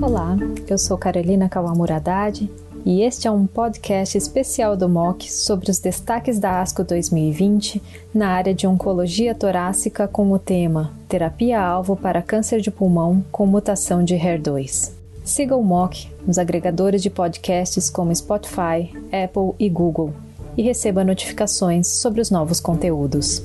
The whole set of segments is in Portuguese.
Olá, eu sou Carolina Kawamura Haddad e este é um podcast especial do MOC sobre os destaques da ASCO 2020 na área de oncologia torácica com o tema Terapia-alvo para câncer de pulmão com mutação de HER2. Siga o MOC nos agregadores de podcasts como Spotify, Apple e Google e receba notificações sobre os novos conteúdos.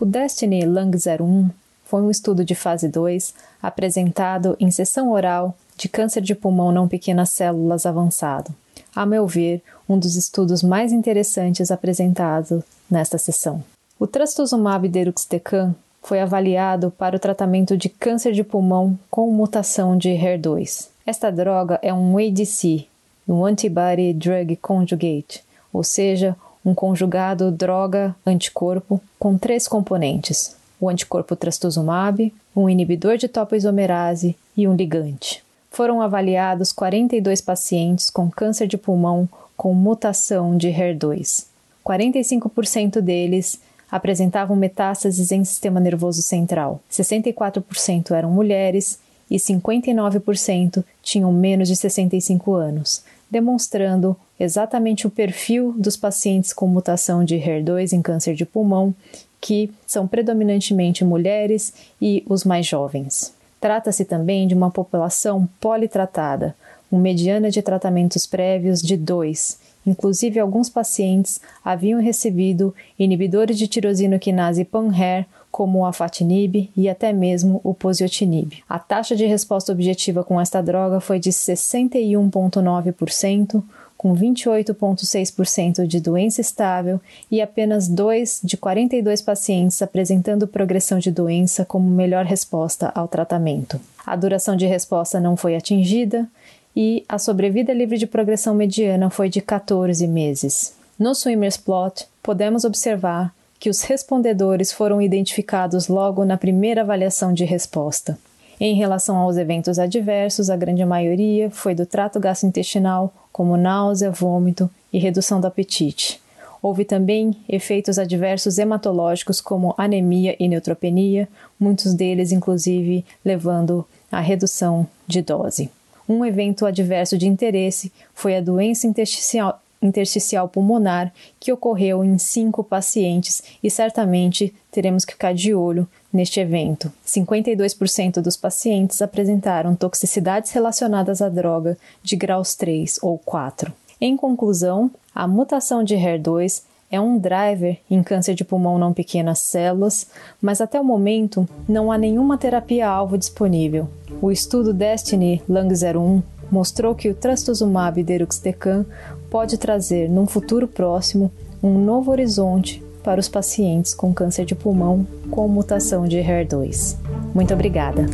O Destiny Lung 01 foi um estudo de fase 2 apresentado em sessão oral de câncer de pulmão não pequenas células avançado. A meu ver, um dos estudos mais interessantes apresentados nesta sessão. O trastuzumab deruxtecan foi avaliado para o tratamento de câncer de pulmão com mutação de HER2. Esta droga é um ADC, um Antibody Drug Conjugate, ou seja, um conjugado droga-anticorpo com três componentes: o anticorpo trastuzumab, um inibidor de topoisomerase e um ligante foram avaliados 42 pacientes com câncer de pulmão com mutação de HER2. 45% deles apresentavam metástases em sistema nervoso central, 64% eram mulheres e 59% tinham menos de 65 anos, demonstrando exatamente o perfil dos pacientes com mutação de HER2 em câncer de pulmão, que são predominantemente mulheres e os mais jovens. Trata-se também de uma população politratada, com mediana de tratamentos prévios de dois. Inclusive, alguns pacientes haviam recebido inibidores de tirosina quinase pan-HER, como o afatinib e até mesmo o poziotinib. A taxa de resposta objetiva com esta droga foi de 61,9%, com 28,6% de doença estável e apenas 2 de 42 pacientes apresentando progressão de doença como melhor resposta ao tratamento. A duração de resposta não foi atingida e a sobrevida livre de progressão mediana foi de 14 meses. No Swimmers Plot, podemos observar que os respondedores foram identificados logo na primeira avaliação de resposta. Em relação aos eventos adversos, a grande maioria foi do trato gastrointestinal, como náusea, vômito e redução do apetite. Houve também efeitos adversos hematológicos, como anemia e neutropenia, muitos deles, inclusive, levando à redução de dose. Um evento adverso de interesse foi a doença intersticial, intersticial pulmonar que ocorreu em cinco pacientes e certamente teremos que ficar de olho neste evento. 52% dos pacientes apresentaram toxicidades relacionadas à droga de graus 3 ou 4. Em conclusão, a mutação de HER2 é um driver em câncer de pulmão não pequenas células, mas até o momento não há nenhuma terapia-alvo disponível. O estudo Destiny Lung 01 mostrou que o trastuzumab deruxtecan pode trazer, num futuro próximo, um novo horizonte para os pacientes com câncer de pulmão com mutação de HER2. Muito obrigada!